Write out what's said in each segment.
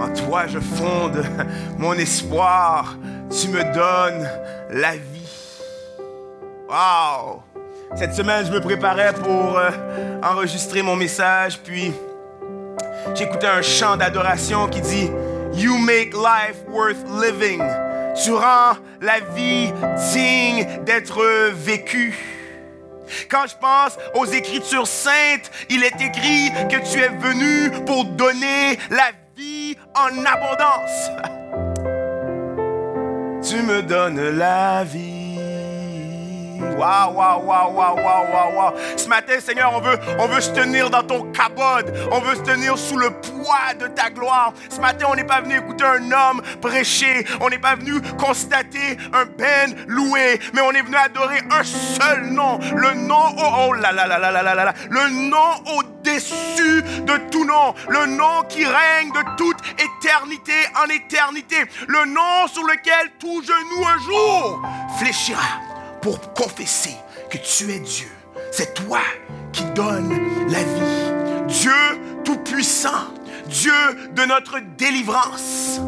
En toi je fonde mon espoir. Tu me donnes la vie. Wow! Cette semaine, je me préparais pour euh, enregistrer mon message, puis j'écoutais un chant d'adoration qui dit You make life worth living. Tu rends la vie digne d'être vécue. Quand je pense aux Écritures saintes, il est écrit que tu es venu pour donner la vie en abondance. Tu me donnes la vie. Waouh, waouh, waouh, waouh, waouh, waouh, Ce matin, Seigneur, on veut, on veut se tenir dans ton cabode. On veut se tenir sous le poids de ta gloire. Ce matin, on n'est pas venu écouter un homme prêcher. On n'est pas venu constater un ben loué. Mais on est venu adorer un seul nom. Le nom, oh. Le nom au-dessus de tout nom. Le nom qui règne de toute éternité en éternité. Le nom sur lequel tout genou un jour fléchira pour confesser que tu es Dieu. C'est toi qui donnes la vie. Dieu Tout-Puissant, Dieu de notre délivrance.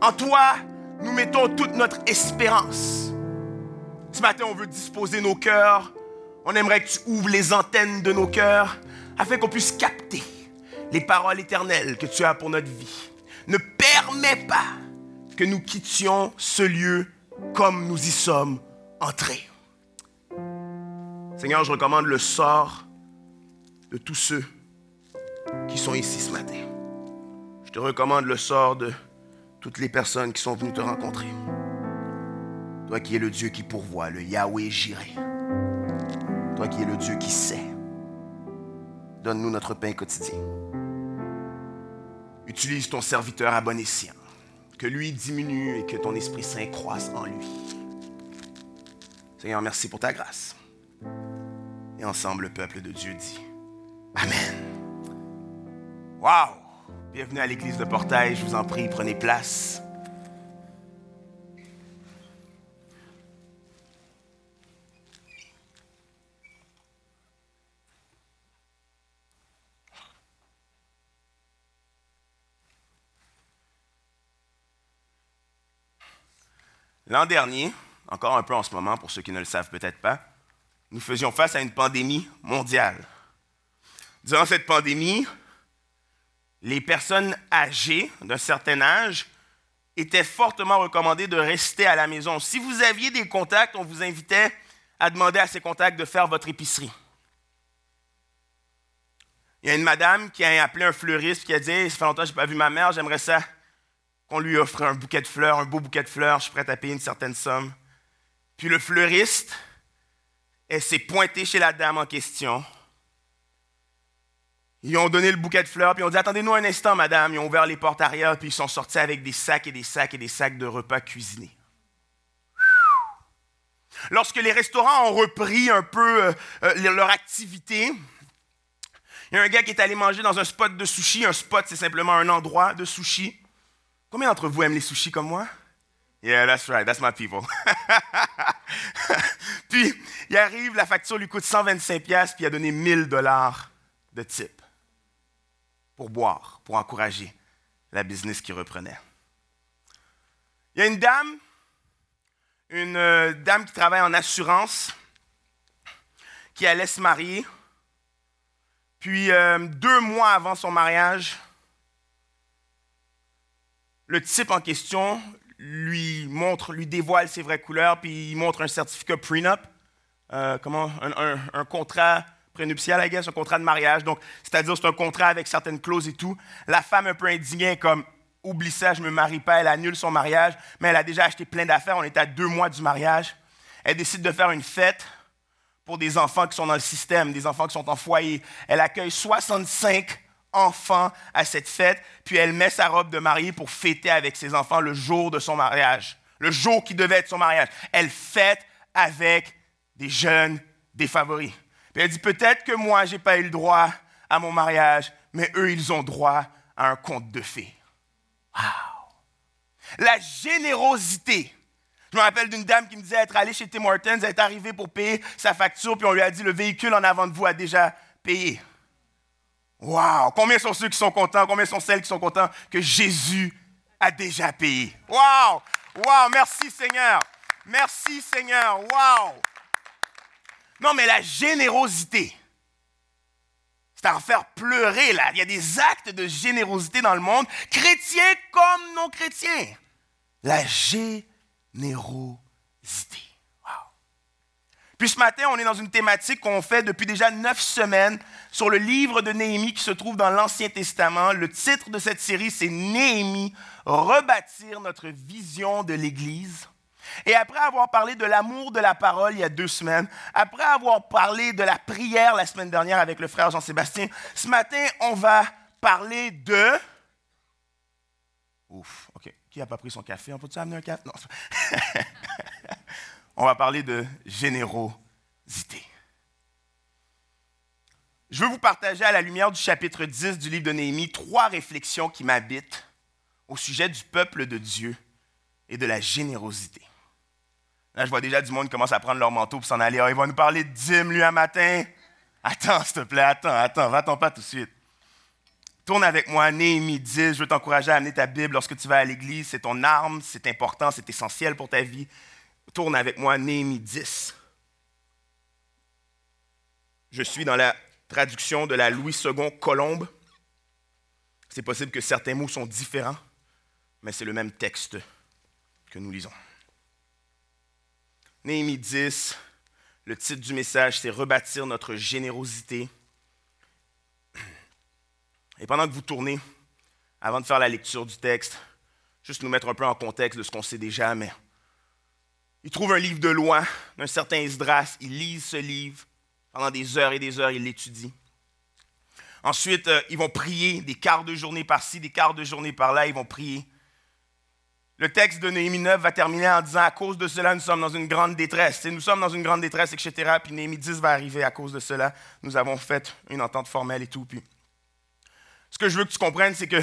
En toi, nous mettons toute notre espérance. Ce matin, on veut disposer nos cœurs. On aimerait que tu ouvres les antennes de nos cœurs afin qu'on puisse capter les paroles éternelles que tu as pour notre vie. Ne permets pas que nous quittions ce lieu comme nous y sommes entrés. Seigneur, je recommande le sort de tous ceux qui sont ici ce matin. Je te recommande le sort de toutes les personnes qui sont venues te rencontrer. Toi qui es le Dieu qui pourvoit, le Yahweh Jireh. Toi qui es le Dieu qui sait. Donne-nous notre pain quotidien. Utilise ton serviteur à bon escient que lui diminue et que ton Esprit Saint croisse en lui. Seigneur, merci pour ta grâce. Et ensemble, le peuple de Dieu dit Amen. Wow! Bienvenue à l'église de Portail. Je vous en prie, prenez place. L'an dernier, encore un peu en ce moment pour ceux qui ne le savent peut-être pas, nous faisions face à une pandémie mondiale. Durant cette pandémie, les personnes âgées d'un certain âge étaient fortement recommandées de rester à la maison. Si vous aviez des contacts, on vous invitait à demander à ces contacts de faire votre épicerie. Il y a une madame qui a appelé un fleuriste qui a dit Ça fait longtemps que je n'ai pas vu ma mère, j'aimerais ça qu'on lui offre un bouquet de fleurs, un beau bouquet de fleurs, je suis prêt à payer une certaine somme. Puis le fleuriste, elle s'est pointée chez la dame en question. Ils ont donné le bouquet de fleurs, puis ils ont dit Attendez-nous un instant, madame. Ils ont ouvert les portes arrière, puis ils sont sortis avec des sacs et des sacs et des sacs de repas cuisinés. Lorsque les restaurants ont repris un peu euh, euh, leur activité, il y a un gars qui est allé manger dans un spot de sushi. Un spot, c'est simplement un endroit de sushi. Combien d'entre vous aiment les sushis comme moi? Yeah, that's right, that's my people. puis, il arrive, la facture lui coûte 125 pièces puis il a donné 1000 dollars de type pour boire, pour encourager la business qui reprenait. Il y a une dame, une euh, dame qui travaille en assurance, qui allait se marier. Puis, euh, deux mois avant son mariage, le type en question lui montre, lui dévoile ses vraies couleurs, puis il montre un certificat prenup, euh, comment, un, contrat prénuptial, I guess, un contrat de mariage. Donc, c'est-à-dire, c'est un contrat avec certaines clauses et tout. La femme, un peu indignée, comme, oublie ça, je me marie pas, elle annule son mariage, mais elle a déjà acheté plein d'affaires, on est à deux mois du mariage. Elle décide de faire une fête pour des enfants qui sont dans le système, des enfants qui sont en foyer. Elle accueille 65 enfant à cette fête, puis elle met sa robe de mariée pour fêter avec ses enfants le jour de son mariage, le jour qui devait être son mariage. Elle fête avec des jeunes défavoris. Puis elle dit peut-être que moi, je n'ai pas eu le droit à mon mariage, mais eux, ils ont droit à un conte de fées. Wow! La générosité. Je me rappelle d'une dame qui me disait être allée chez Tim Hortons, elle est arrivée pour payer sa facture, puis on lui a dit le véhicule en avant de vous a déjà payé. Wow! Combien sont ceux qui sont contents? Combien sont celles qui sont contents que Jésus a déjà payé? Wow! Wow! Merci Seigneur! Merci Seigneur! Wow! Non, mais la générosité, c'est à faire pleurer là. Il y a des actes de générosité dans le monde, chrétiens comme non chrétiens. La générosité. Puis ce matin, on est dans une thématique qu'on fait depuis déjà neuf semaines sur le livre de Néhémie qui se trouve dans l'Ancien Testament. Le titre de cette série, c'est Néhémie, rebâtir notre vision de l'Église. Et après avoir parlé de l'amour de la parole il y a deux semaines, après avoir parlé de la prière la semaine dernière avec le frère Jean-Sébastien, ce matin, on va parler de... Ouf, OK. Qui n'a pas pris son café? On peut-tu amener un café? Non. on va parler de générosité. Je veux vous partager à la lumière du chapitre 10 du livre de Néhémie trois réflexions qui m'habitent au sujet du peuple de Dieu et de la générosité. Là, je vois déjà du monde commence à prendre leur manteau pour s'en aller. Ah, il va nous parler de dîmes, lui, un matin. Attends, s'il te plaît, attends, attends, va-t'en pas tout de suite. Tourne avec moi, Néhémie 10. Je veux t'encourager à amener ta Bible lorsque tu vas à l'église. C'est ton arme, c'est important, c'est essentiel pour ta vie. Tourne avec moi Néhémie 10. Je suis dans la traduction de la Louis II Colombe. C'est possible que certains mots sont différents, mais c'est le même texte que nous lisons. Néhémie 10, le titre du message, c'est Rebâtir notre générosité. Et pendant que vous tournez, avant de faire la lecture du texte, juste nous mettre un peu en contexte de ce qu'on sait déjà, mais il trouve un livre de loi d'un certain Esdras, il lit ce livre, pendant des heures et des heures, il l'étudie. Ensuite, euh, ils vont prier des quarts de journée par-ci, des quarts de journée par-là, ils vont prier. Le texte de Néhémie 9 va terminer en disant À cause de cela, nous sommes dans une grande détresse. nous sommes dans une grande détresse, etc. Puis Néhémie 10 va arriver à cause de cela. Nous avons fait une entente formelle et tout. Puis, ce que je veux que tu comprennes, c'est que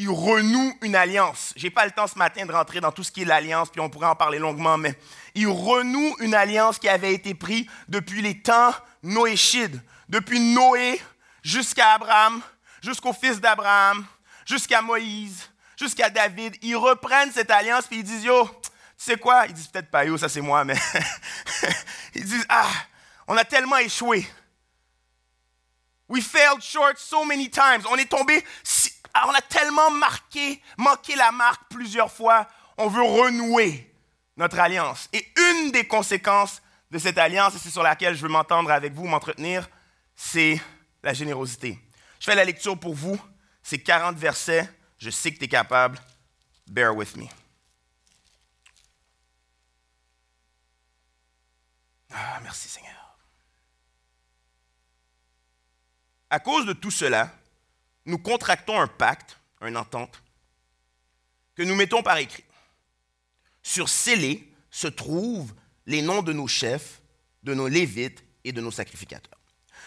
il renoue une alliance. Je n'ai pas le temps ce matin de rentrer dans tout ce qui est l'alliance, puis on pourrait en parler longuement, mais il renoue une alliance qui avait été prise depuis les temps noéchides, depuis Noé jusqu'à Abraham, jusqu'au fils d'Abraham, jusqu'à Moïse, jusqu'à David. Ils reprennent cette alliance, puis ils disent, yo, tu sais quoi? Ils disent peut-être pas yo, ça c'est moi, mais ils disent, ah, on a tellement échoué. We failed short so many times. On est tombé si on a tellement marqué, manqué la marque plusieurs fois, on veut renouer notre alliance. Et une des conséquences de cette alliance, et c'est sur laquelle je veux m'entendre avec vous, m'entretenir, c'est la générosité. Je fais la lecture pour vous. C'est 40 versets. Je sais que tu es capable. Bear with me. Ah, merci Seigneur. À cause de tout cela, nous contractons un pacte, une entente, que nous mettons par écrit. Sur scellés se trouvent les noms de nos chefs, de nos lévites et de nos sacrificateurs.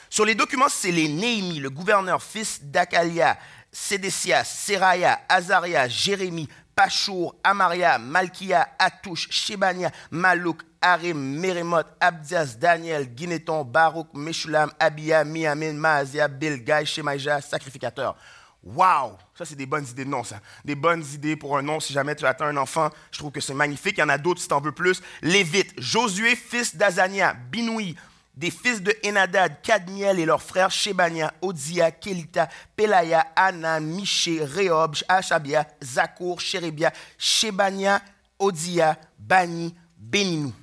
Sur les documents scellés, Néhémie, le gouverneur, fils d'Akalia, Sédécias, Seraya, Azaria, Jérémie, Pachour, Amaria, Malkia, Atouche, Shebania, Malouk, Arim, Meremot, Abdias, Daniel, Guineton, Baruch, Meshulam, Abia, Miamin, Maazia, Bilgaï, Shemaïja, sacrificateur. Wow! Ça, c'est des bonnes idées de nom, ça. Des bonnes idées pour un nom si jamais tu attends un enfant. Je trouve que c'est magnifique. Il y en a d'autres si tu en veux plus. Lévite, Josué, fils d'Azania, Binoui, des fils de Enadad, Kadmiel et leurs frères Shebania, Odia, Kelita, Pelaya, Anna, Miché, Rehob, Achabia, Zakour, Sherebia, Shebania, Odia, Bani, Beninou.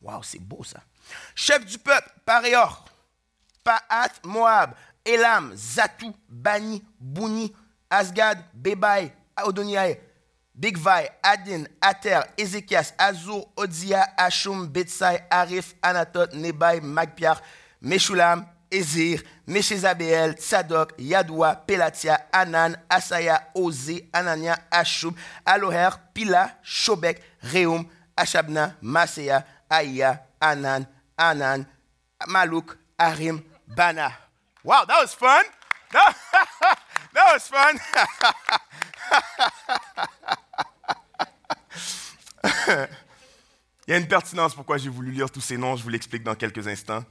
Waouh, c'est beau ça. Chef du peuple, Paréor, Paat, Moab, Elam, Zatou, Bani, Bouni, Asgad, Bebaï, Odoniae, Bigvai, Adin, Ater, Ézéchias, Azur, Odia, Ashum, Betsai, Arif, Anatot, Nebai, Magpiar, Meshulam, Ezir, Meshezabeel, Tzadok, Yadoua, Pelatia, Anan, Asaya, Oze, Anania, Ashub, Aloher, Pila, Shobek, Reum, Ashabna, Maseya, Aya, Anan, Anan, Maluk, Arim, Bana. Wow, that was fun. That, that was fun. Il y a une pertinence pourquoi j'ai voulu lire tous ces noms, je vous l'explique dans quelques instants.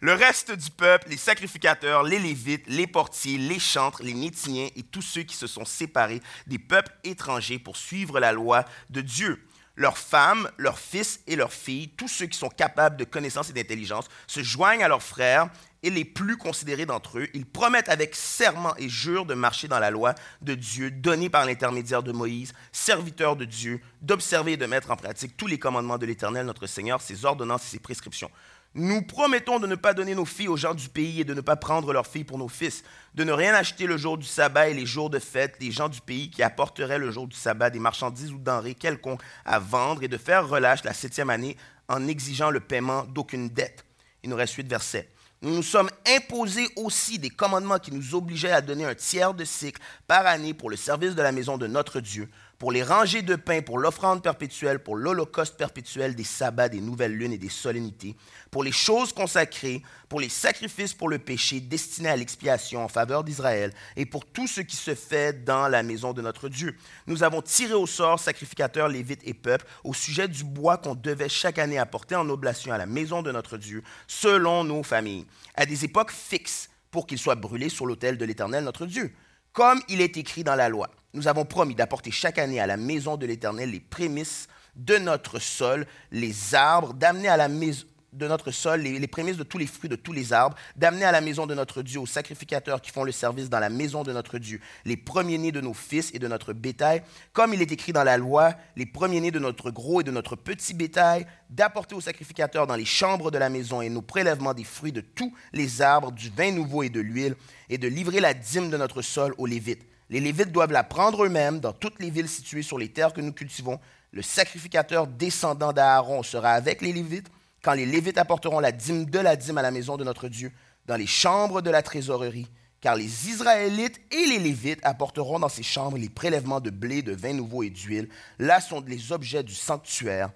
Le reste du peuple, les sacrificateurs, les lévites, les portiers, les chantres, les nétiniens et tous ceux qui se sont séparés des peuples étrangers pour suivre la loi de Dieu. Leurs femmes, leurs fils et leurs filles, tous ceux qui sont capables de connaissance et d'intelligence, se joignent à leurs frères et les plus considérés d'entre eux. Ils promettent avec serment et jurent de marcher dans la loi de Dieu donnée par l'intermédiaire de Moïse, serviteur de Dieu, d'observer et de mettre en pratique tous les commandements de l'Éternel, notre Seigneur, ses ordonnances et ses prescriptions. Nous promettons de ne pas donner nos filles aux gens du pays et de ne pas prendre leurs filles pour nos fils, de ne rien acheter le jour du sabbat et les jours de fête des gens du pays qui apporteraient le jour du sabbat des marchandises ou denrées quelconques à vendre et de faire relâche la septième année en exigeant le paiement d'aucune dette. Il nous reste huit versets. Nous nous sommes imposés aussi des commandements qui nous obligeaient à donner un tiers de cycle par année pour le service de la maison de notre Dieu, pour les rangées de pain, pour l'offrande perpétuelle, pour l'holocauste perpétuel des sabbats, des nouvelles lunes et des solennités, pour les choses consacrées, pour les sacrifices pour le péché destinés à l'expiation en faveur d'Israël, et pour tout ce qui se fait dans la maison de notre Dieu. Nous avons tiré au sort sacrificateurs, lévites et peuples au sujet du bois qu'on devait chaque année apporter en oblation à la maison de notre Dieu, selon nos familles, à des époques fixes, pour qu'il soit brûlé sur l'autel de l'Éternel notre Dieu, comme il est écrit dans la loi nous avons promis d'apporter chaque année à la maison de l'Éternel les prémices de notre sol, les arbres, d'amener à la maison de notre sol les, prémices de tous les fruits de tous les arbres, d'amener à la maison de notre Dieu aux sacrificateurs qui font le service dans la maison de notre Dieu les premiers-nés de nos fils et de notre bétail, comme il est écrit dans la loi, les premiers-nés de notre gros et de notre petit bétail, d'apporter aux sacrificateurs dans les chambres de la maison et nos prélèvements des fruits de tous les arbres, du vin nouveau et de l'huile, et de livrer la dîme de notre sol aux Lévites les Lévites doivent la prendre eux-mêmes dans toutes les villes situées sur les terres que nous cultivons. Le sacrificateur descendant d'Aaron sera avec les Lévites quand les Lévites apporteront la dîme de la dîme à la maison de notre Dieu, dans les chambres de la trésorerie, car les Israélites et les Lévites apporteront dans ces chambres les prélèvements de blé, de vin nouveau et d'huile. Là sont les objets du sanctuaire.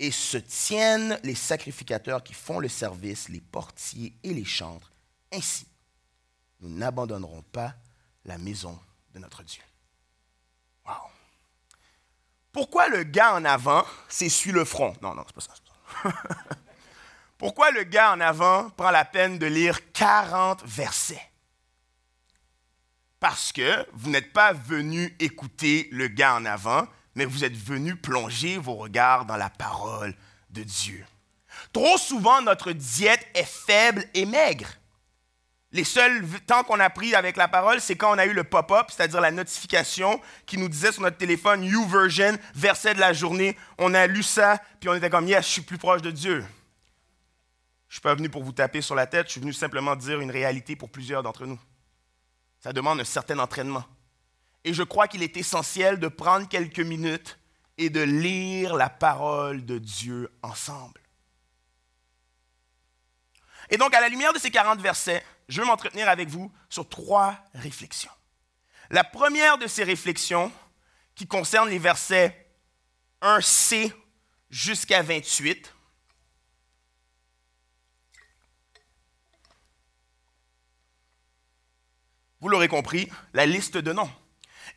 Et se tiennent les sacrificateurs qui font le service, les portiers et les chantres. Ainsi, nous n'abandonnerons pas la maison de notre Dieu. Wow. Pourquoi le gars en avant s'essuie le front? Non, non, c'est pas ça. Pourquoi le gars en avant prend la peine de lire 40 versets? Parce que vous n'êtes pas venu écouter le gars en avant, mais vous êtes venu plonger vos regards dans la parole de Dieu. Trop souvent, notre diète est faible et maigre. Les seuls temps qu'on a pris avec la parole, c'est quand on a eu le pop-up, c'est-à-dire la notification qui nous disait sur notre téléphone You version, verset de la journée. On a lu ça, puis on était comme Yes, je suis plus proche de Dieu. Je ne suis pas venu pour vous taper sur la tête, je suis venu simplement dire une réalité pour plusieurs d'entre nous. Ça demande un certain entraînement. Et je crois qu'il est essentiel de prendre quelques minutes et de lire la parole de Dieu ensemble. Et donc, à la lumière de ces 40 versets, je veux m'entretenir avec vous sur trois réflexions. La première de ces réflexions, qui concerne les versets 1c jusqu'à 28, vous l'aurez compris, la liste de noms.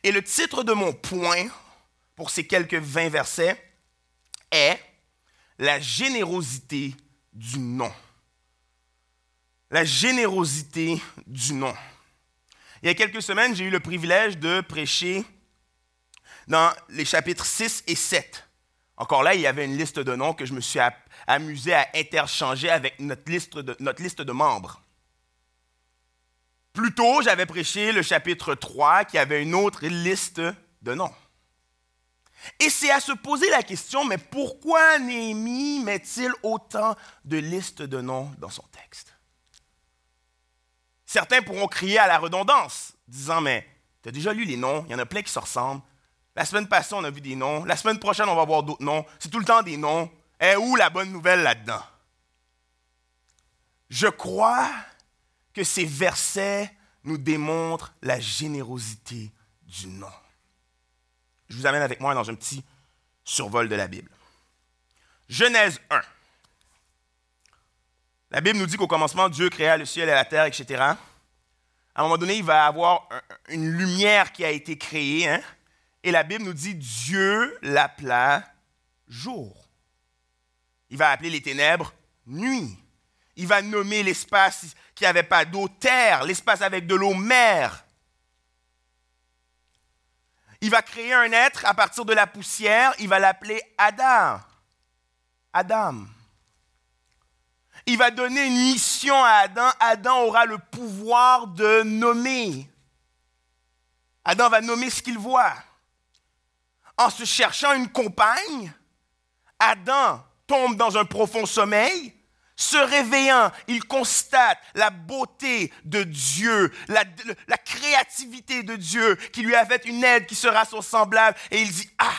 Et le titre de mon point pour ces quelques 20 versets est La générosité du nom la générosité du nom. Il y a quelques semaines, j'ai eu le privilège de prêcher dans les chapitres 6 et 7. Encore là, il y avait une liste de noms que je me suis amusé à interchanger avec notre liste de, membres. Plus tôt, j'avais prêché le chapitre 3 qui avait une autre liste de noms. Et c'est à se poser la question, mais pourquoi Néhémie met-il autant de listes de noms dans son texte? Certains pourront crier à la redondance, disant, mais tu as déjà lu les noms, il y en a plein qui se ressemblent. La semaine passée, on a vu des noms. La semaine prochaine, on va voir d'autres noms. C'est tout le temps des noms. Et où la bonne nouvelle là-dedans? Je crois que ces versets nous démontrent la générosité du nom. Je vous amène avec moi dans un petit survol de la Bible. Genèse 1. La Bible nous dit qu'au commencement, Dieu créa le ciel et la terre, etc. À un moment donné, il va avoir une lumière qui a été créée. Hein. Et la Bible nous dit Dieu l'appela jour. Il va appeler les ténèbres nuit. Il va nommer l'espace qui n'avait pas d'eau terre, l'espace avec de l'eau mer. Il va créer un être à partir de la poussière, il va l'appeler Adam. Adam. Il va donner une mission à Adam. Adam aura le pouvoir de nommer. Adam va nommer ce qu'il voit. En se cherchant une compagne, Adam tombe dans un profond sommeil. Se réveillant, il constate la beauté de Dieu, la, créativité de Dieu qui lui a fait une aide qui sera son semblable. Et il dit, ah,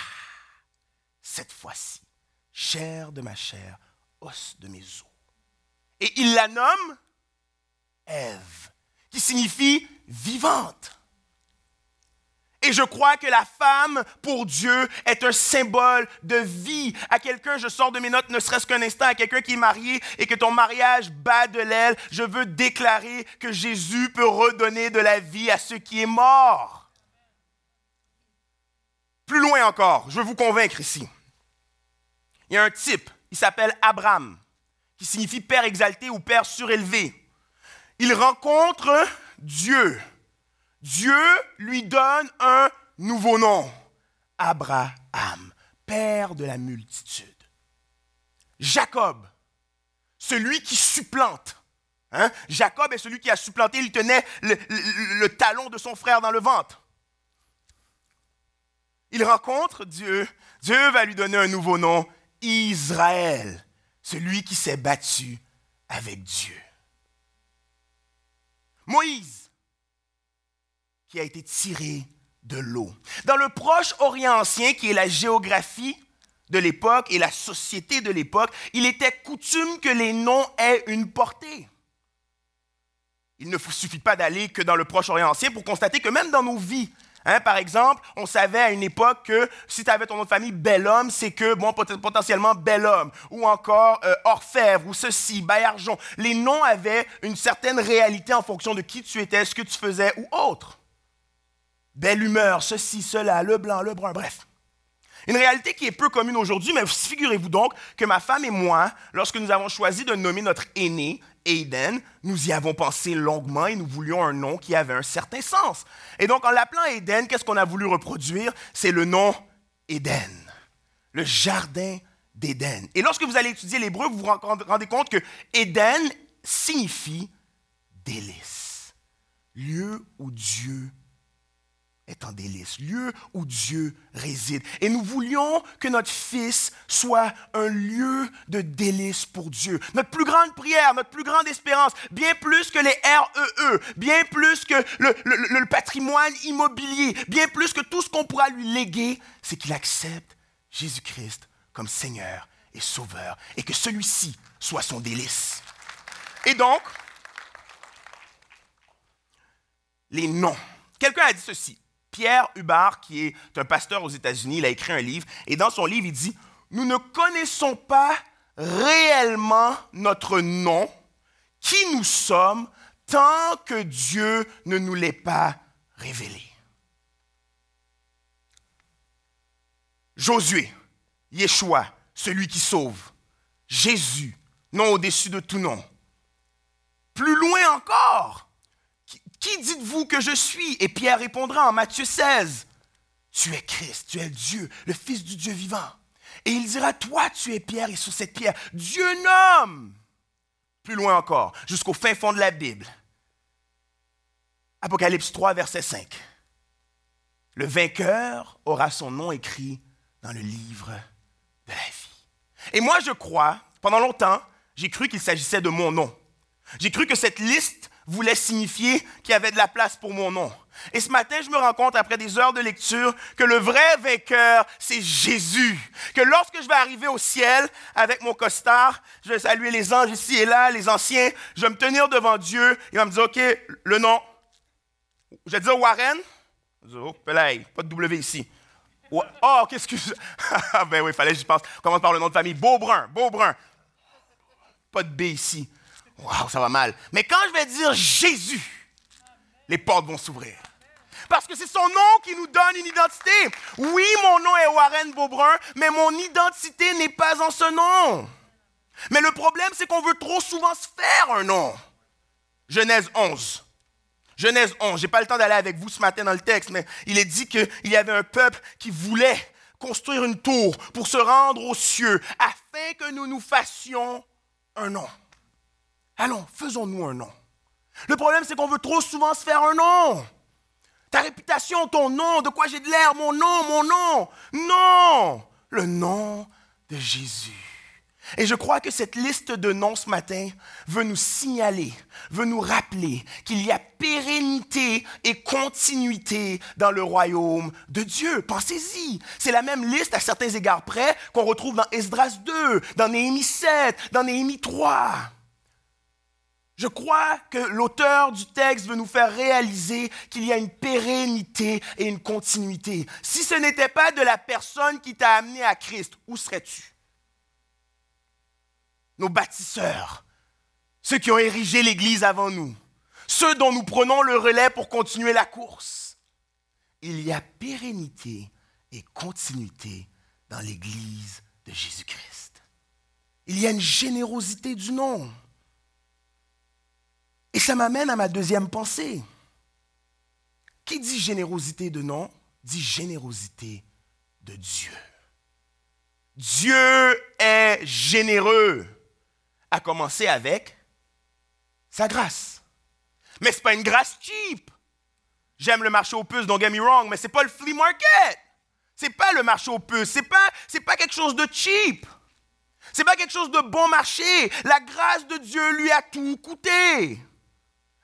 cette fois-ci, chair de ma chair, os de mes os. Et il la nomme Ève, qui signifie vivante. Et je crois que la femme, pour Dieu, est un symbole de vie. À quelqu'un, je sors de mes notes, ne serait-ce qu'un instant, à quelqu'un qui est marié et que ton mariage bat de l'aile, je veux déclarer que Jésus peut redonner de la vie à ceux qui est mort. Plus loin encore, je veux vous convaincre ici. Il y a un type, il s'appelle Abraham, qui signifie Père exalté ou Père surélevé. Il rencontre Dieu. Dieu lui donne un nouveau nom, Abraham, Père de la multitude. Jacob, celui qui supplante. Hein? Jacob est celui qui a supplanté, il tenait le, le talon de son frère dans le ventre. Il rencontre Dieu, Dieu va lui donner un nouveau nom, Israël, celui qui s'est battu avec Dieu. Moïse, qui a été tiré de l'eau. Dans le proche Orient ancien, qui est la géographie de l'époque et la société de l'époque, il était coutume que les noms aient une portée. Il ne suffit pas d'aller que dans le proche Orient ancien pour constater que même dans nos vies, Hein, par exemple, on savait à une époque que si tu avais ton nom de famille bel homme, c'est que, bon, potentiellement bel homme, ou encore euh, orfèvre, ou ceci, baillargeon. Les noms avaient une certaine réalité en fonction de qui tu étais, ce que tu faisais ou autre. Belle humeur, ceci, cela, le blanc, le brun, bref. Une réalité qui est peu commune aujourd'hui, mais figurez-vous donc que ma femme et moi, lorsque nous avons choisi de nommer notre aîné, Aiden, nous y avons pensé longuement et nous voulions un nom qui avait un certain sens. Et donc, en l'appelant Aiden, qu'est-ce qu'on a voulu reproduire? C'est le nom Éden, le jardin d'Éden. Et lorsque vous allez étudier l'hébreu, vous vous rendez compte que Éden signifie délice, lieu où Dieu est en délice, lieu où Dieu réside. Et nous voulions que notre Fils soit un lieu de délice pour Dieu. Notre plus grande prière, notre plus grande espérance, bien plus que les REE, e, bien plus que le, le patrimoine immobilier, bien plus que tout ce qu'on pourra lui léguer, c'est qu'il accepte Jésus-Christ comme Seigneur et Sauveur et que celui-ci soit son délice. Et donc, les noms. Quelqu'un a dit ceci. Pierre Hubbard, qui est un pasteur aux États-Unis, il a écrit un livre, et dans son livre, il dit, nous ne connaissons pas réellement notre nom, qui nous sommes, tant que Dieu ne nous l'ait pas révélé. Josué, Yeshua, celui qui sauve. Jésus, nom au-dessus de tout nom. Plus loin encore, qui dites-vous que je suis? Et Pierre répondra en Matthieu 16, Tu es Christ, tu es Dieu, le Fils du Dieu vivant. Et il dira, Toi, tu es Pierre, et sur cette pierre, Dieu nomme. Plus loin encore, jusqu'au fin fond de la Bible. Apocalypse 3, verset 5. Le vainqueur aura son nom écrit dans le livre de la vie. Et moi, je crois, pendant longtemps, j'ai cru qu'il s'agissait de mon nom. J'ai cru que cette liste voulait signifier qu'il y avait de la place pour mon nom. Et ce matin, je me rends compte, après des heures de lecture, que le vrai vainqueur, c'est Jésus. Que lorsque je vais arriver au ciel avec mon costard, je vais saluer les anges ici et là, les anciens, je vais me tenir devant Dieu, il va me dire, OK, le nom. Je vais dire Warren. Oh, pas de W ici. Oh, OK, excuse. Ah, ben oui, il fallait j'y pense. commence par le nom de famille. Beaubrun, Beaubrun. Pas de B ici. Waouh, ça va mal. Mais quand je vais dire Jésus, les portes vont s'ouvrir. Parce que c'est son nom qui nous donne une identité. Oui, mon nom est Warren Beaubrun, mais mon identité n'est pas en ce nom. Mais le problème, c'est qu'on veut trop souvent se faire un nom. Genèse 11. Genèse 11. Je n'ai pas le temps d'aller avec vous ce matin dans le texte, mais il est dit qu'il y avait un peuple qui voulait construire une tour pour se rendre aux cieux afin que nous nous fassions un nom. Allons, faisons-nous un nom. Le problème, c'est qu'on veut trop souvent se faire un nom. Ta réputation, ton nom, de quoi j'ai de l'air, mon nom, mon nom. Non, le nom de Jésus. Et je crois que cette liste de noms ce matin veut nous signaler, veut nous rappeler qu'il y a pérennité et continuité dans le royaume de Dieu. Pensez-y. C'est la même liste à certains égards près qu'on retrouve dans Esdras 2, dans Néhémie 7, dans Néhémie 3. Je crois que l'auteur du texte veut nous faire réaliser qu'il y a une pérennité et une continuité. Si ce n'était pas de la personne qui t'a amené à Christ, où serais-tu? Nos bâtisseurs, ceux qui ont érigé l'Église avant nous, ceux dont nous prenons le relais pour continuer la course. Il y a pérennité et continuité dans l'Église de Jésus-Christ. Il y a une générosité du nom. Et ça m'amène à ma deuxième pensée. Qui dit générosité de nom, dit générosité de Dieu. Dieu est généreux, à commencer avec sa grâce. Mais ce n'est pas une grâce cheap. J'aime le marché aux puces, don't get me wrong, mais ce n'est pas le flea market. Ce n'est pas le marché aux puces. Ce n'est pas, pas quelque chose de cheap. Ce n'est pas quelque chose de bon marché. La grâce de Dieu lui a tout coûté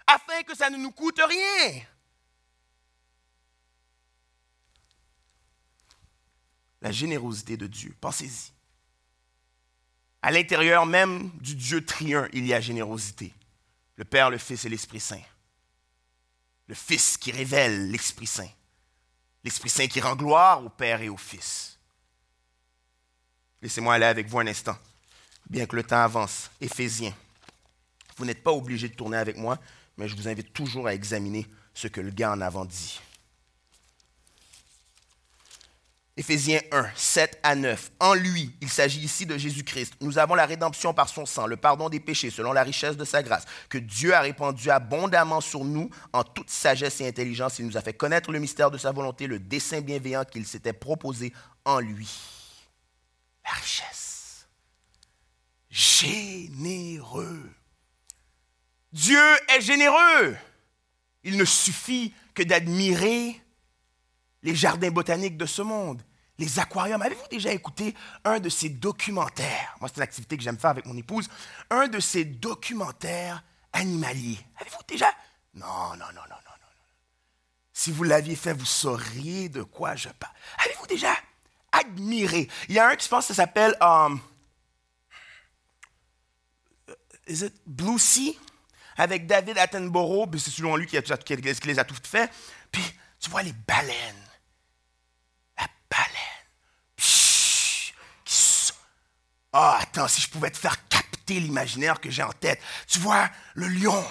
afin que ça ne nous coûte rien. La générosité de Dieu, pensez-y. À l'intérieur même du Dieu triun, il y a générosité. Le Père, le Fils et l'Esprit Saint. Le Fils qui révèle l'Esprit Saint. L'Esprit Saint qui rend gloire au Père et au Fils. Laissez-moi aller avec vous un instant, bien que le temps avance. Éphésiens. Vous n'êtes pas obligé de tourner avec moi, mais je vous invite toujours à examiner ce que le gars en avant dit. Éphésiens 1, 7 à 9. En lui, il s'agit ici de Jésus-Christ. Nous avons la rédemption par son sang, le pardon des péchés selon la richesse de sa grâce, que Dieu a répandu abondamment sur nous en toute sagesse et intelligence. Il nous a fait connaître le mystère de sa volonté, le dessein bienveillant qu'il s'était proposé en lui. La richesse. Généreux. Dieu est généreux. Il ne suffit que d'admirer les jardins botaniques de ce monde, les aquariums. Avez-vous déjà écouté un de ces documentaires? Moi, c'est une activité que j'aime faire avec mon épouse. Un de ces documentaires animaliers. Avez-vous déjà? Non, non, non, non, non, non. Si vous l'aviez fait, vous sauriez de quoi je parle. Avez-vous déjà admiré? Il y a un qui, je pense, ça s'appelle. Um, is it Blue Sea? Avec David Attenborough, c'est selon lui qui, a, qui, les a toutes fait. Puis tu vois les baleines. La baleine. Ah, oh, attends, si je pouvais te faire capter l'imaginaire que j'ai en tête. Tu vois le lion,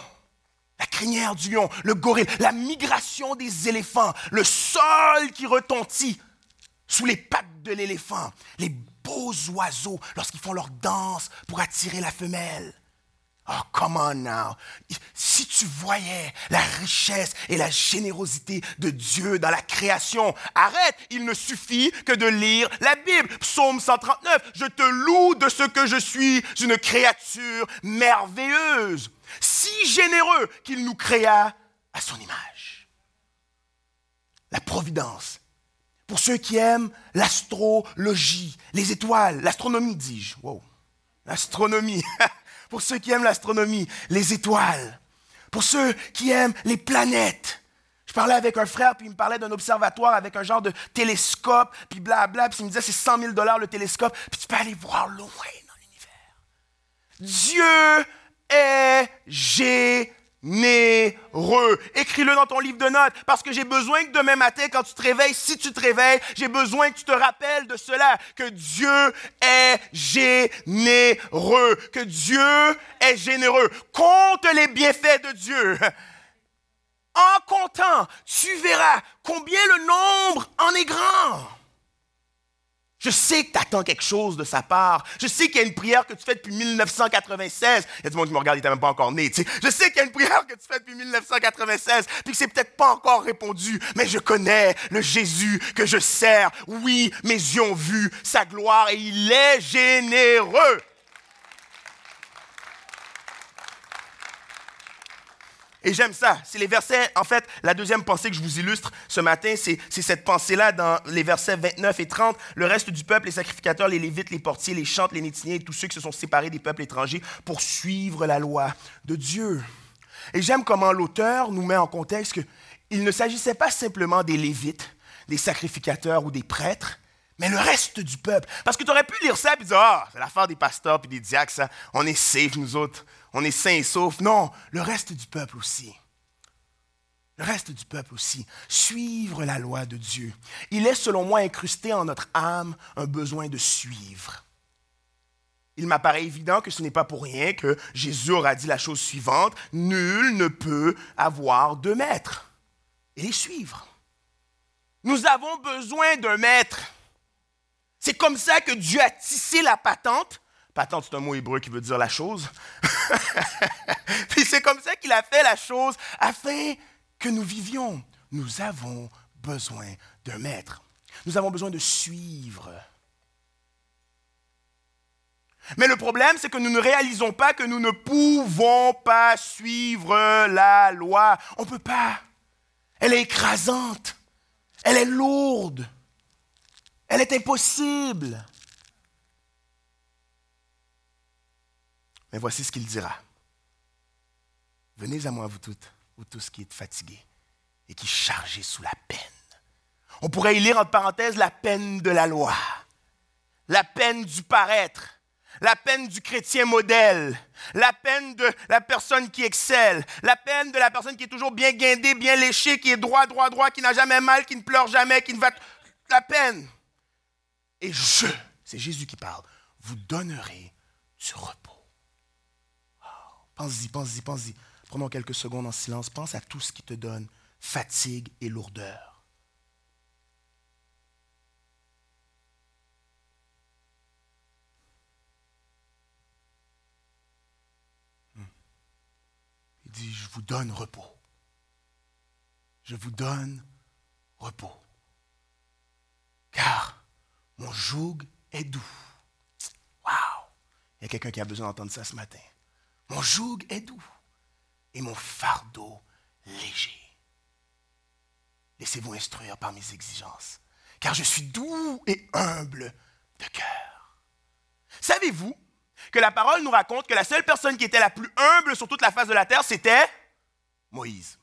la crinière du lion, le gorille, la migration des éléphants, le sol qui retentit sous les pattes de l'éléphant, les beaux oiseaux lorsqu'ils font leur danse pour attirer la femelle. Oh, come on now. Si tu voyais la richesse et la générosité de Dieu dans la création, arrête, il ne suffit que de lire la Bible. Psaume 139, je te loue de ce que je suis une créature merveilleuse, si généreux qu'il nous créa à son image. La providence. Pour ceux qui aiment l'astrologie, les étoiles, l'astronomie, dis-je. Wow. L'astronomie. pour ceux qui aiment l'astronomie, les étoiles, pour ceux qui aiment les planètes. Je parlais avec un frère, puis il me parlait d'un observatoire avec un genre de télescope, puis blabla, puis il me disait c'est 100 000 dollars le télescope, puis tu peux aller voir loin dans l'univers. Dieu est G Écris-le dans ton livre de notes parce que j'ai besoin que demain matin, quand tu te réveilles, si tu te réveilles, j'ai besoin que tu te rappelles de cela, que Dieu est généreux, que Dieu est généreux. Compte les bienfaits de Dieu. En comptant, tu verras combien le nombre en est grand. Je sais que tu attends quelque chose de sa part. Je sais qu'il y a une prière que tu fais depuis 1996. Il y a du monde qui me regarde, il n'était même pas encore né. Tu sais. Je sais qu'il y a une prière que tu fais depuis 1996, puis que c'est peut-être pas encore répondu, mais je connais le Jésus que je sers. Oui, mes yeux ont vu sa gloire et il est généreux. Et j'aime ça. C'est les versets, en fait, la deuxième pensée que je vous illustre ce matin, c'est cette pensée-là dans les versets 29 et 30. Le reste du peuple, les sacrificateurs, les lévites, les portiers, les chantes, les nétiniers et tous ceux qui se sont séparés des peuples étrangers pour suivre la loi de Dieu. Et j'aime comment l'auteur nous met en contexte qu'il ne s'agissait pas simplement des lévites, des sacrificateurs ou des prêtres, mais le reste du peuple. Parce que tu aurais pu lire ça et dire, ah, c'est l'affaire des pasteurs et des diacres, ça. on est safe, nous autres on est sains et saufs. Non, le reste du peuple aussi. Le reste du peuple aussi. Suivre la loi de Dieu. Il est, selon moi, incrusté en notre âme un besoin de suivre. Il m'apparaît évident que ce n'est pas pour rien que Jésus aura dit la chose suivante, Nul ne peut avoir deux maîtres et les suivre. Nous avons besoin d'un maître. C'est comme ça que Dieu a tissé la patente Patente, c'est un mot hébreu qui veut dire la chose. Puis c'est comme ça qu'il a fait la chose afin que nous vivions. Nous avons besoin d'un maître. Nous avons besoin de suivre. Mais le problème, c'est que nous ne réalisons pas que nous ne pouvons pas suivre la loi. On ne peut pas. Elle est écrasante. Elle est lourde. Elle est impossible. Mais voici ce qu'il dira. Venez à moi, vous toutes, vous tous qui êtes fatigués et qui chargez sous la peine. On pourrait y lire entre parenthèses la peine de la loi, la peine du paraître, la peine du chrétien modèle, la peine de la personne qui excelle, la peine de la personne qui est toujours bien guindée, bien léchée, qui est droit, droit, droit, qui n'a jamais mal, qui ne pleure jamais, qui ne va... La peine. Et je, c'est Jésus qui parle, vous donnerai du repos. Pense-y, pense-y, pense-y. Prenons quelques secondes en silence. Pense à tout ce qui te donne fatigue et lourdeur. Hmm. Il dit, je vous donne repos. Je vous donne repos. Car mon joug est doux. Waouh! Il y a quelqu'un qui a besoin d'entendre ça ce matin. Mon joug est doux et mon fardeau léger. Laissez-vous instruire par mes exigences, car je suis doux et humble de cœur. Savez-vous que la parole nous raconte que la seule personne qui était la plus humble sur toute la face de la terre, c'était Moïse.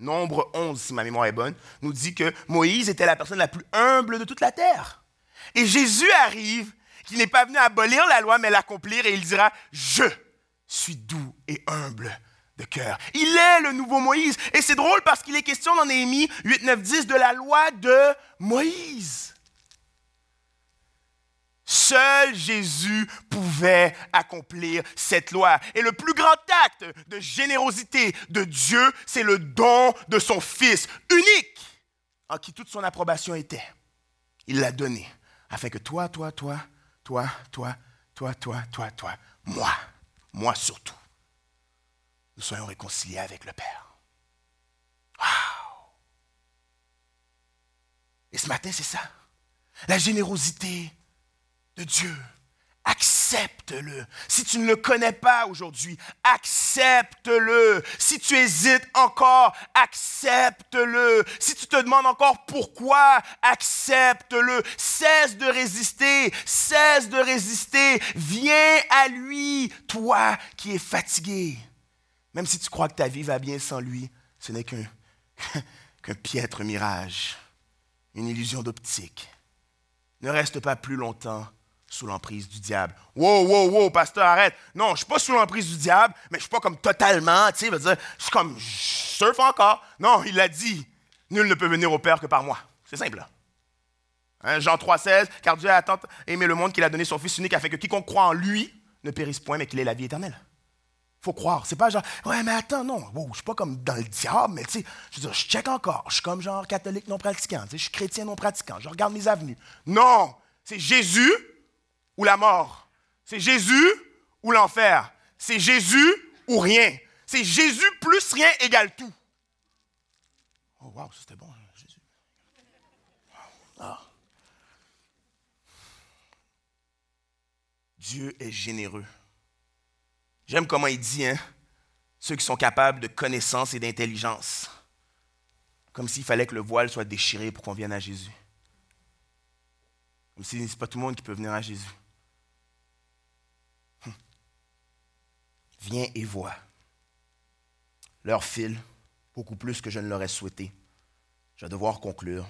Nombre 11, si ma mémoire est bonne, nous dit que Moïse était la personne la plus humble de toute la terre. Et Jésus arrive, qui n'est pas venu abolir la loi, mais l'accomplir, et il dira, je suis doux et humble de cœur. Il est le nouveau Moïse. Et c'est drôle parce qu'il est question dans Néhémie 8, 9, 10 de la loi de Moïse. Seul Jésus pouvait accomplir cette loi. Et le plus grand acte de générosité de Dieu, c'est le don de son Fils unique, en qui toute son approbation était. Il l'a donné, afin que toi, toi, toi, toi, toi, toi, toi, toi, toi, moi, moi surtout, nous soyons réconciliés avec le Père. Wow! Et ce matin, c'est ça. La générosité de Dieu. Accepte-le. Si tu ne le connais pas aujourd'hui, accepte-le. Si tu hésites encore, accepte-le. Si tu te demandes encore pourquoi, accepte-le. Cesse de résister, cesse de résister. Viens à lui, toi qui es fatigué. Même si tu crois que ta vie va bien sans lui, ce n'est qu'un piètre mirage, une illusion d'optique. Ne reste pas plus longtemps sous l'emprise du diable. Wow, wow, wow, pasteur, arrête. Non, je ne suis pas sous l'emprise du diable, mais je ne suis pas comme totalement, tu sais, je suis comme, je surfe encore. Non, il a dit, nul ne peut venir au Père que par moi. C'est simple. Là. Hein, Jean 3, 16, car Dieu a tant aimé le monde qu'il a donné son Fils unique afin que quiconque croit en lui ne périsse point, mais qu'il ait la vie éternelle. faut croire. C'est pas genre, ouais, mais attends, non, wow, je suis pas comme dans le diable, mais tu sais, je veux dire, je check encore. Je suis comme genre catholique non pratiquant, je suis chrétien non pratiquant, je regarde mes avenues. Non, C'est Jésus ou la mort. C'est Jésus ou l'enfer. C'est Jésus ou rien. C'est Jésus plus rien égale tout. Oh, wow, c'était bon, hein, Jésus. Ah. Dieu est généreux. J'aime comment il dit, hein, ceux qui sont capables de connaissance et d'intelligence. Comme s'il fallait que le voile soit déchiré pour qu'on vienne à Jésus. Comme si ce n'est pas tout le monde qui peut venir à Jésus. Viens et vois. Leur file beaucoup plus que je ne l'aurais souhaité. Je vais devoir conclure.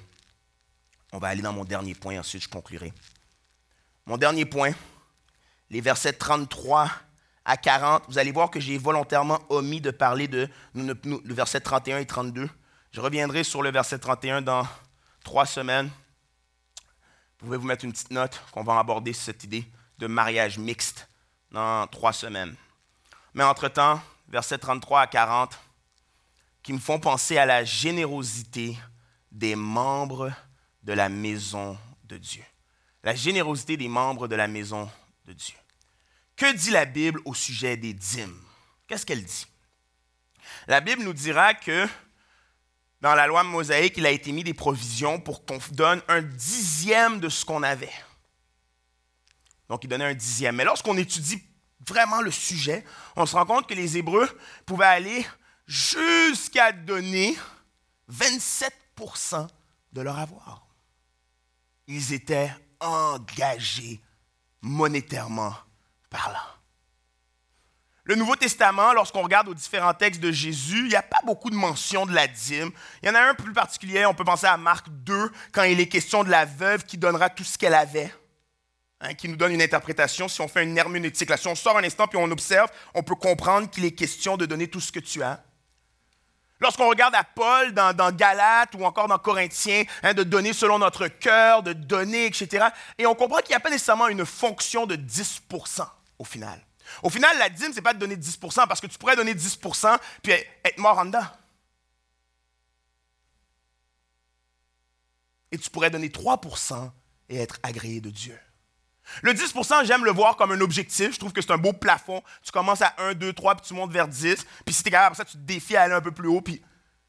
On va aller dans mon dernier point, ensuite je conclurai. Mon dernier point, les versets 33 à 40. Vous allez voir que j'ai volontairement omis de parler de le verset 31 et 32. Je reviendrai sur le verset 31 dans trois semaines. Vous pouvez vous mettre une petite note qu'on va aborder cette idée de mariage mixte dans trois semaines? Mais entre-temps, versets 33 à 40, qui me font penser à la générosité des membres de la maison de Dieu. La générosité des membres de la maison de Dieu. Que dit la Bible au sujet des dîmes? Qu'est-ce qu'elle dit? La Bible nous dira que dans la loi mosaïque, il a été mis des provisions pour qu'on donne un dixième de ce qu'on avait. Donc, il donnait un dixième. Mais lorsqu'on étudie vraiment le sujet, on se rend compte que les Hébreux pouvaient aller jusqu'à donner 27% de leur avoir. Ils étaient engagés monétairement le Nouveau Testament, lorsqu'on regarde aux différents textes de Jésus, il n'y a pas beaucoup de mention de la dîme. Il y en a un plus particulier, on peut penser à Marc 2, quand il est question de la veuve qui donnera tout ce qu'elle avait, hein, qui nous donne une interprétation. Si on fait une herméneutique, si on sort un instant puis on observe, on peut comprendre qu'il est question de donner tout ce que tu as. Lorsqu'on regarde à Paul dans, dans ou encore dans Corinthiens, hein, de donner selon notre cœur, de donner, etc., et on comprend qu'il n'y a pas nécessairement une fonction de 10% au final. Au final, la dîme, ce n'est pas de donner 10% parce que tu pourrais donner 10% puis être mort en dedans. Et tu pourrais donner 3% et être agréé de Dieu. Le 10% j'aime le voir comme un objectif. Je trouve que c'est un beau plafond. Tu commences à 1, 2, 3, puis tu montes vers 10. Puis si tu es capable, ça, tu te défies à aller un peu plus haut.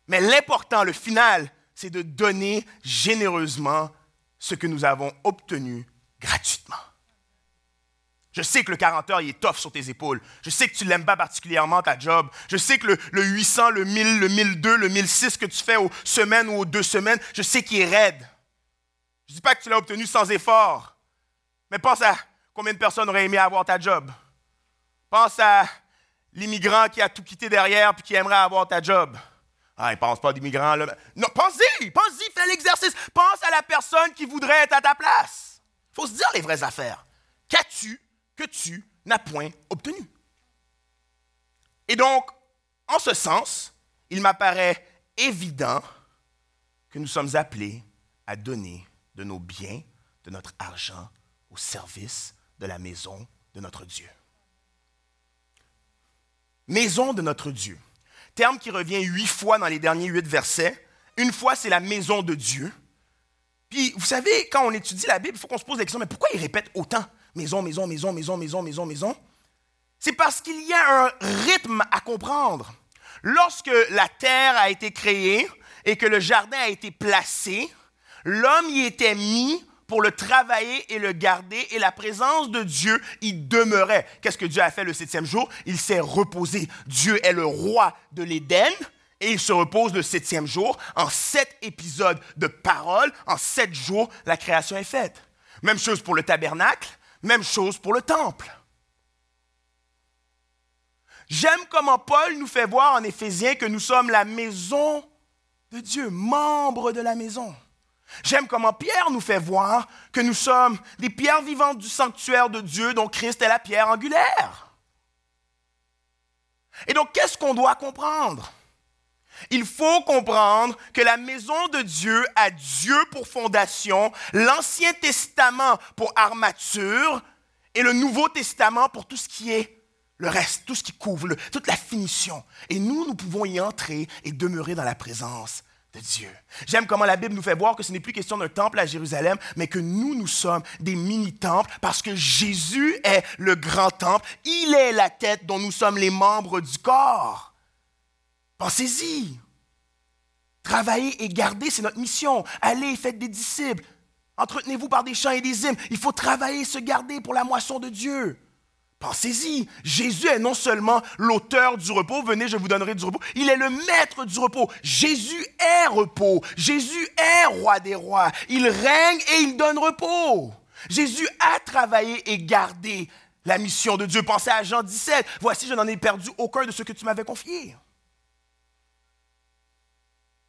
Mais l'important, le final, c'est de donner généreusement ce que nous avons obtenu gratuitement. Je sais que le 40 heures, il est tough sur tes épaules. Je sais que tu l'aimes pas particulièrement, ta job. Je sais que le, 800, le 1000, le 1002, le 1006 que tu fais aux semaines ou aux deux semaines, je sais qu'il est raide. Je ne dis pas que tu l'as obtenu sans effort. Mais pense à combien de personnes auraient aimé avoir ta job. Pense à l'immigrant qui a tout quitté derrière puis qui aimerait avoir ta job. Ah, il pense pas d'immigrant là. Non, pense-y, pense-y, fais l'exercice. Pense à la personne qui voudrait être à ta place. Faut se dire les vraies affaires. Qu'as-tu que tu n'as point obtenu? Et donc, en ce sens, il m'apparaît évident que nous sommes appelés à donner de nos biens, de notre argent au service de la maison de notre Dieu. Maison de notre Dieu. Terme qui revient huit fois dans les derniers huit versets. Une fois, c'est la maison de Dieu. Puis, vous savez, quand on étudie la Bible, il faut qu'on se pose la question, mais pourquoi il répète autant? Maison, maison, maison, maison, maison, maison, maison, c'est parce qu'il y a un rythme à comprendre. Lorsque la terre a été créée et que le jardin a été placé, l'homme y était mis pour le travailler et le garder, et la présence de Dieu y demeurait. Qu'est-ce que Dieu a fait le septième jour? Il s'est reposé. Dieu est le roi de l'Éden, et il se repose le septième jour. En sept épisodes de parole, en sept jours, la création est faite. Même chose pour le tabernacle, même chose pour le temple. J'aime comment Paul nous fait voir en Éphésiens que nous sommes la maison de Dieu, membres de la maison. J'aime comment Pierre nous fait voir que nous sommes des pierres vivantes du sanctuaire de Dieu dont Christ est la pierre angulaire. Et donc, qu'est-ce qu'on doit comprendre? Il faut comprendre que la maison de Dieu a Dieu pour fondation, l'Ancien Testament pour armature et le Nouveau Testament pour tout ce qui est le reste, tout ce qui couvre, toute la finition. Et nous, nous pouvons y entrer et demeurer dans la présence J'aime comment la Bible nous fait voir que ce n'est plus question d'un temple à Jérusalem, mais que nous, nous sommes des mini-temples parce que Jésus est le grand temple. Il est la tête dont nous sommes les membres du corps. Pensez-y. Travaillez et gardez, c'est notre mission. Allez faites des disciples. Entretenez-vous par des chants et des hymnes. Il faut travailler et se garder pour la moisson de Dieu. Pensez-y, Jésus est non seulement l'auteur du repos, venez, je vous donnerai du repos, il est le maître du repos. Jésus est repos, Jésus est roi des rois, il règne et il donne repos. Jésus a travaillé et gardé la mission de Dieu. Pensez à Jean 17, voici, je n'en ai perdu aucun de ce que tu m'avais confié.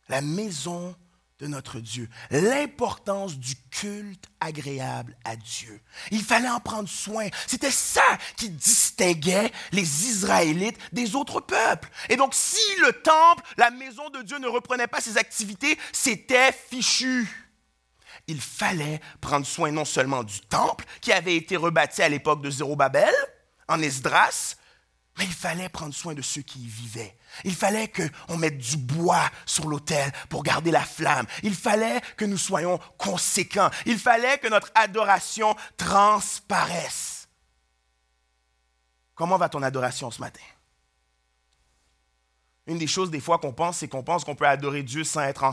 La maison de notre Dieu, l'importance du culte agréable à Dieu. Il fallait en prendre soin. C'était ça qui distinguait les Israélites des autres peuples. Et donc, si le temple, la maison de Dieu ne reprenait pas ses activités, c'était fichu. Il fallait prendre soin non seulement du temple, qui avait été rebâti à l'époque de Zérobabel, en Esdras, mais il fallait prendre soin de ceux qui y vivaient. Il fallait qu'on mette du bois sur l'autel pour garder la flamme. Il fallait que nous soyons conséquents. Il fallait que notre adoration transparaisse. Comment va ton adoration ce matin? Une des choses des fois qu'on pense, c'est qu'on pense qu'on peut adorer Dieu sans être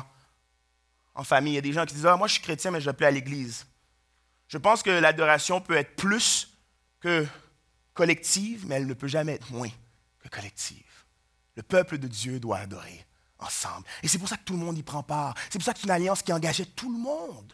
en, famille. Il y a des gens qui disent, ah, moi je suis chrétien, mais je vais plus à l'église. Je pense que l'adoration peut être plus que collective, mais elle ne peut jamais être moins que collective. Le peuple de Dieu doit adorer ensemble. Et c'est pour ça que tout le monde y prend part. C'est pour ça que c'est une alliance qui engageait tout le monde.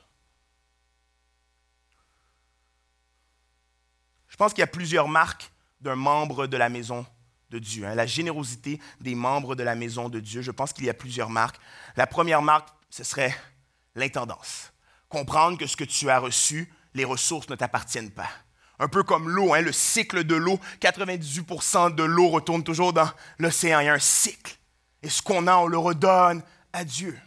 Je pense qu'il y a plusieurs marques d'un membre de la maison de Dieu. Hein. La générosité des membres de la maison de Dieu, je pense qu'il y a plusieurs marques. La première marque, ce serait l'intendance. Comprendre que ce que tu as reçu, les ressources ne t'appartiennent pas un peu comme l'eau, hein, le cycle de l'eau. 98% de l'eau retourne toujours dans l'océan. Il y a un cycle. Et ce qu'on a, on le redonne à Dieu.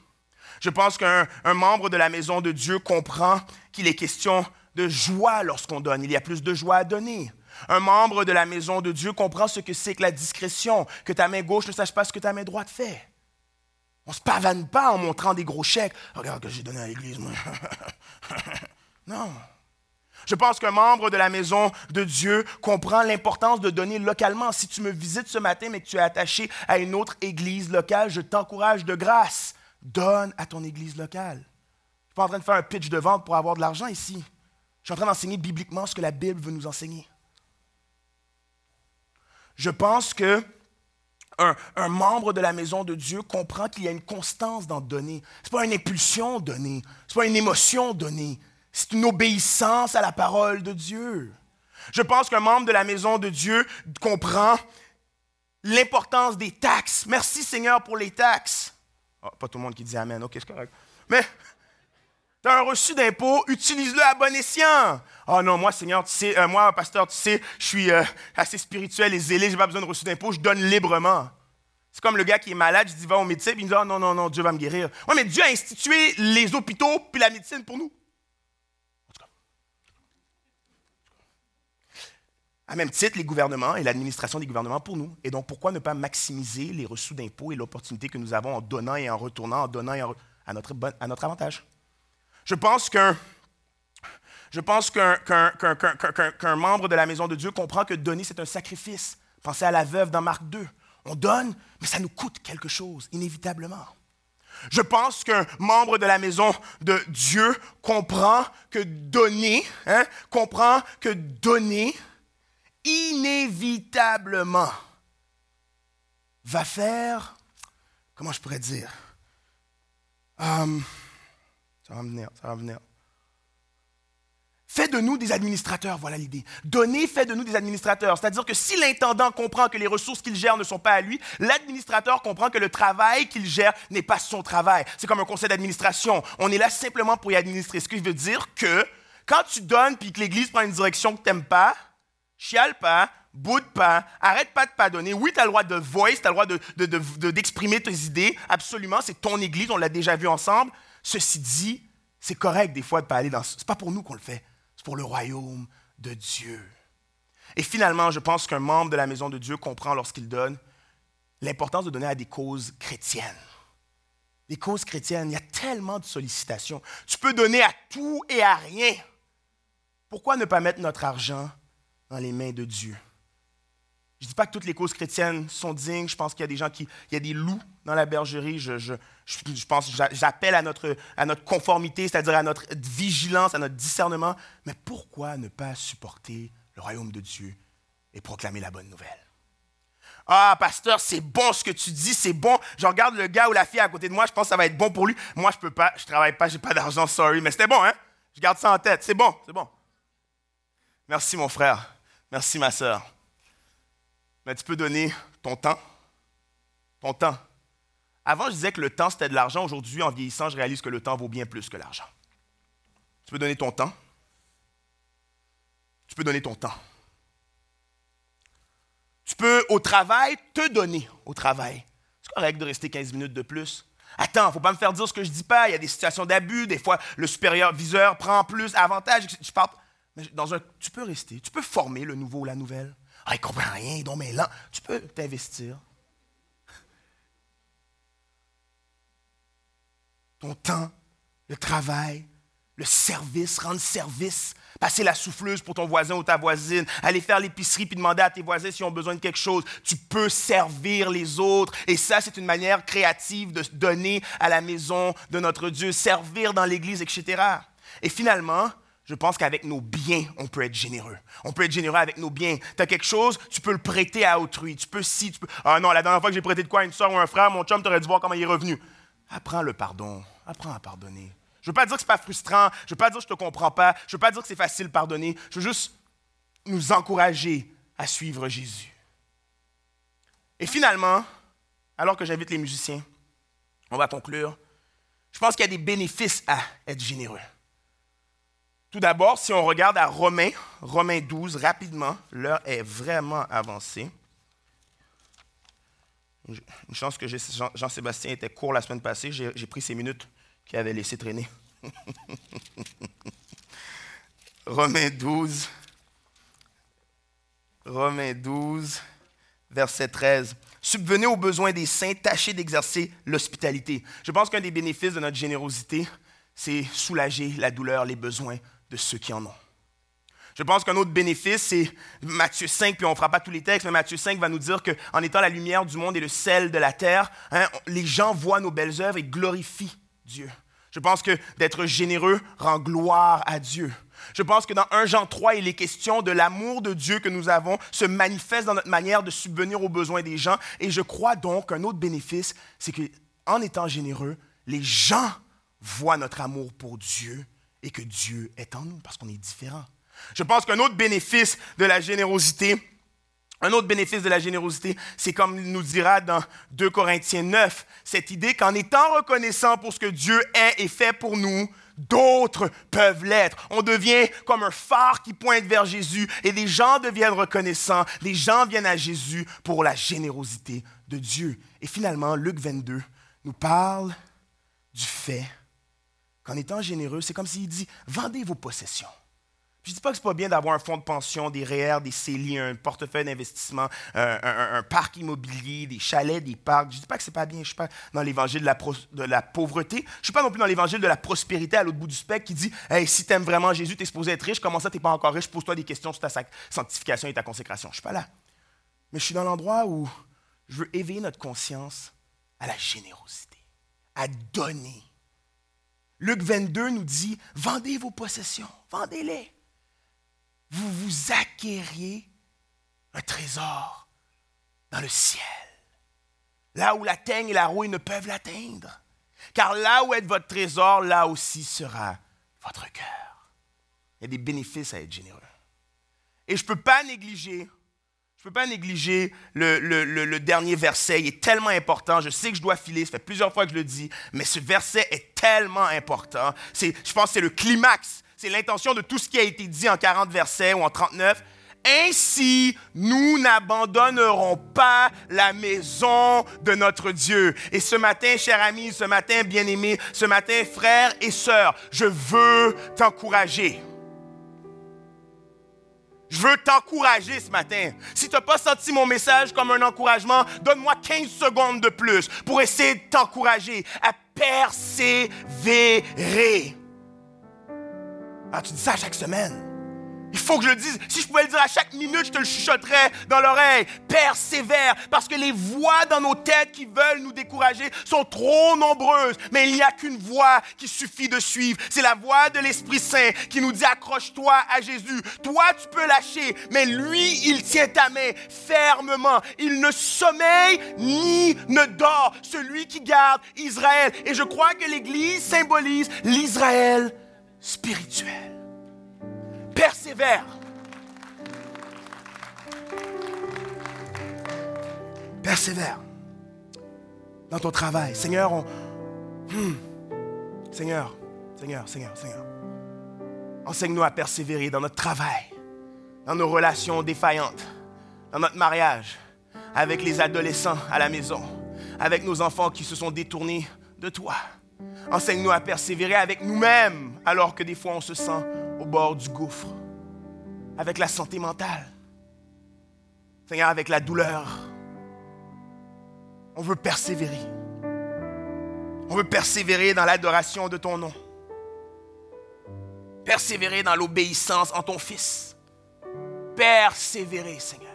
Je pense qu'un membre de la maison de Dieu comprend qu'il est question de joie lorsqu'on donne. Il y a plus de joie à donner. Un membre de la maison de Dieu comprend ce que c'est que la discrétion, que ta main gauche ne sache pas ce que ta main droite fait. On ne se pavane pas en montrant des gros chèques. Regarde que j'ai donné à l'église, non. Je pense qu'un membre de la maison de Dieu comprend l'importance de donner localement. Si tu me visites ce matin, mais que tu es attaché à une autre église locale, je t'encourage de grâce. Donne à ton église locale. Je ne suis pas en train de faire un pitch de vente pour avoir de l'argent ici. Je suis en train d'enseigner bibliquement ce que la Bible veut nous enseigner. Je pense que un, membre de la maison de Dieu comprend qu'il y a une constance dans donner. Ce n'est pas une impulsion donnée, ce n'est pas une émotion donnée, c'est une obéissance à la parole de Dieu. Je pense qu'un membre de la maison de Dieu comprend l'importance des taxes. Merci Seigneur pour les taxes. Oh, pas tout le monde qui dit Amen, ok, c'est correct. Mais tu as un reçu d'impôt, utilise-le à bon escient. Oh non, moi Seigneur, tu sais, euh, moi pasteur, tu sais, je suis euh, assez spirituel et zélé, j'ai pas besoin de reçu d'impôt, je donne librement. C'est comme le gars qui est malade, je dis va au médecin, puis il me dit oh, non, non, non, Dieu va me guérir. Oui, mais Dieu a institué les hôpitaux puis la médecine pour nous. À même titre, les gouvernements et l'administration des gouvernements pour nous. Et donc, pourquoi ne pas maximiser les reçus d'impôts et l'opportunité que nous avons en donnant et en retournant, en donnant à, notre à notre avantage? Je pense qu'un je pense qu'un membre de la maison de Dieu comprend que donner, c'est un sacrifice. Pensez à la veuve dans Marc 2. On donne, mais ça nous coûte quelque chose, inévitablement. Je pense qu'un membre de la maison de Dieu comprend que donner, hein, comprend que donner, inévitablement va faire, comment je pourrais dire, hum, ça va venir, ça va venir. Fait de nous des administrateurs, voilà l'idée. Donner fait de nous des administrateurs. C'est-à-dire que si l'intendant comprend que les ressources qu'il gère ne sont pas à lui, l'administrateur comprend que le travail qu'il gère n'est pas son travail. C'est comme un conseil d'administration. On est là simplement pour y administrer. Ce qui veut dire que quand tu donnes puis que l'Église prend une direction que tu n'aimes pas, chiale pas, boude pas, arrête pas de pas donner. Oui, tu as le droit de voice, tu as le droit d'exprimer de, tes idées, absolument, c'est ton église, on l'a déjà vu ensemble. Ceci dit, c'est correct des fois de pas aller dans... C'est pas pour nous qu'on le fait, c'est pour le royaume de Dieu. Et finalement, je pense qu'un membre de la maison de Dieu comprend lorsqu'il donne l'importance de donner à des causes chrétiennes. des causes chrétiennes, il y a tellement de sollicitations. Tu peux donner à tout et à rien. Pourquoi ne pas mettre notre argent dans les mains de Dieu? Je ne dis pas que toutes les causes chrétiennes sont dignes. Je pense qu'il y a des gens qui. Il y a des loups dans la bergerie. Je, je, je pense, j'appelle à notre, à notre conformité, c'est-à-dire à notre vigilance, à notre discernement. Mais pourquoi ne pas supporter le royaume de Dieu et proclamer la bonne nouvelle? Ah, pasteur, c'est bon ce que tu dis, c'est bon. Je regarde le gars ou la fille à côté de moi, je pense que ça va être bon pour lui. Moi, je peux pas, je travaille pas, j'ai pas d'argent, sorry, mais c'était bon, hein? Je garde ça en tête, c'est bon, c'est bon. Merci, mon frère. Merci, ma soeur. Mais tu peux donner ton temps. Ton temps. Avant, je disais que le temps, c'était de l'argent. Aujourd'hui, en vieillissant, je réalise que le temps vaut bien plus que l'argent. Tu peux donner ton temps. Tu peux donner ton temps. Tu peux, au travail, te donner au travail. C'est correct de rester 15 minutes de plus. Attends, il ne faut pas me faire dire ce que je dis pas. Il y a des situations d'abus. Des fois, le supérieur viseur prend plus avantage. Dans un, tu peux rester. Tu peux former le nouveau ou la nouvelle. Ah, il comprend rien, donc mais là, tu peux t'investir. Ton temps, le travail, le service, rendre service, passer la souffleuse pour ton voisin ou ta voisine, aller faire l'épicerie puis demander à tes voisins s'ils ont besoin de quelque chose. Tu peux servir les autres. Et ça, c'est une manière créative de donner à la maison de notre Dieu, servir dans l'Église, etc. Et finalement, je pense qu'avec nos biens, on peut être généreux. On peut être généreux avec nos biens. Tu as quelque chose, tu peux le prêter à autrui. Tu peux si, tu peux. Ah non, la dernière fois que j'ai prêté de quoi à une soeur ou un frère, mon chum, tu aurais dû voir comment il est revenu. Apprends le pardon. Apprends à pardonner. Je ne veux pas dire que ce n'est pas frustrant. Je ne veux pas dire que je te comprends pas. Je veux pas dire que c'est facile de pardonner. Je veux juste nous encourager à suivre Jésus. Et finalement, alors que j'invite les musiciens, on va conclure. Je pense qu'il y a des bénéfices à être généreux. Tout d'abord, si on regarde à Romains, Romains 12, rapidement, l'heure est vraiment avancée. Une chance que Jean-Sébastien était court la semaine passée, j'ai pris ces minutes qu'il avait laissé traîner. Romains 12, Romains 12, verset 13. Subvenez aux besoins des saints, tâchez d'exercer l'hospitalité. Je pense qu'un des bénéfices de notre générosité, c'est soulager la douleur, les besoins de ceux qui en ont. Je pense qu'un autre bénéfice, c'est Matthieu 5, puis on ne fera pas tous les textes, mais Matthieu 5 va nous dire qu'en étant la lumière du monde et le sel de la terre, hein, les gens voient nos belles œuvres et glorifient Dieu. Je pense que d'être généreux rend gloire à Dieu. Je pense que dans 1 Jean 3, il est question de l'amour de Dieu que nous avons se manifeste dans notre manière de subvenir aux besoins des gens. Et je crois donc qu'un autre bénéfice, c'est qu'en étant généreux, les gens voient notre amour pour Dieu et que Dieu est en nous parce qu'on est différent. Je pense qu'un autre bénéfice de la générosité, un autre bénéfice de la générosité, c'est comme il nous dira dans 2 Corinthiens 9, cette idée qu'en étant reconnaissant pour ce que Dieu est et fait pour nous, d'autres peuvent l'être. On devient comme un phare qui pointe vers Jésus et les gens deviennent reconnaissants, les gens viennent à Jésus pour la générosité de Dieu. Et finalement, Luc 22 nous parle du fait qu'en étant généreux, c'est comme s'il dit, vendez vos possessions. Je ne dis pas que ce n'est pas bien d'avoir un fonds de pension, des REER, des CELI, un portefeuille d'investissement, un, parc immobilier, des chalets, des parcs. Je ne dis pas que ce n'est pas bien. Je ne suis pas dans l'évangile de la, de la pauvreté. Je ne suis pas non plus dans l'évangile de la prospérité à l'autre bout du spectre qui dit hey, si tu aimes vraiment Jésus, tu es supposé être riche. Comment ça, tu n'es pas encore riche? Pose-toi des questions sur ta sanctification et ta consécration. Je ne suis pas là. Mais je suis dans l'endroit où je veux éveiller notre conscience à la générosité, à donner Luc 22 nous dit, vendez vos possessions, vendez-les. Vous vous acquériez un trésor dans le ciel, là où la teigne et la rouille ne peuvent l'atteindre. Car là où est votre trésor, là aussi sera votre cœur. Il y a des bénéfices à être généreux. Et je ne peux pas négliger je ne peux pas négliger le, dernier verset. Il est tellement important. Je sais que je dois filer. Ça fait plusieurs fois que je le dis. Mais ce verset est tellement important. Je pense que c'est le climax. C'est l'intention de tout ce qui a été dit en 40 versets ou en 39. Ainsi, nous n'abandonnerons pas la maison de notre Dieu. Et ce matin, cher ami, ce matin, bien-aimé, ce matin, frères et sœurs, je veux t'encourager. Je veux t'encourager ce matin. Si tu n'as pas senti mon message comme un encouragement, donne-moi 15 secondes de plus pour essayer de t'encourager à persévérer. Ah, tu dis ça chaque semaine. Il faut que je le dise. Si je pouvais le dire à chaque minute, je te le chuchoterais dans l'oreille. Persévère, parce que les voix dans nos têtes qui veulent nous décourager sont trop nombreuses. Mais il n'y a qu'une voix qui suffit de suivre. C'est la voix de l'Esprit Saint qui nous dit accroche-toi à Jésus. Toi, tu peux lâcher, mais lui, il tient ta main fermement. Il ne sommeille ni ne dort. Celui qui garde Israël. Et je crois que l'Église symbolise l'Israël spirituel persévère. Persévère dans ton travail. Seigneur. Hmm. Seigneur, Seigneur, Seigneur, Seigneur. Enseigne-nous à persévérer dans notre travail, dans nos relations défaillantes, dans notre mariage, avec les adolescents à la maison, avec nos enfants qui se sont détournés de toi. Enseigne-nous à persévérer avec nous-mêmes alors que des fois on se sent au bord du gouffre, avec la santé mentale, Seigneur, avec la douleur. On veut persévérer. On veut persévérer dans l'adoration de ton nom. Persévérer dans l'obéissance en ton Fils. Persévérer, Seigneur.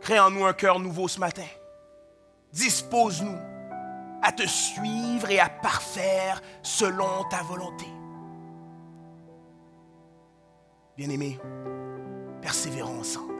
Crée en nous un cœur nouveau ce matin. Dispose-nous à te suivre et à parfaire selon ta volonté. Bien-aimés, persévérons ensemble.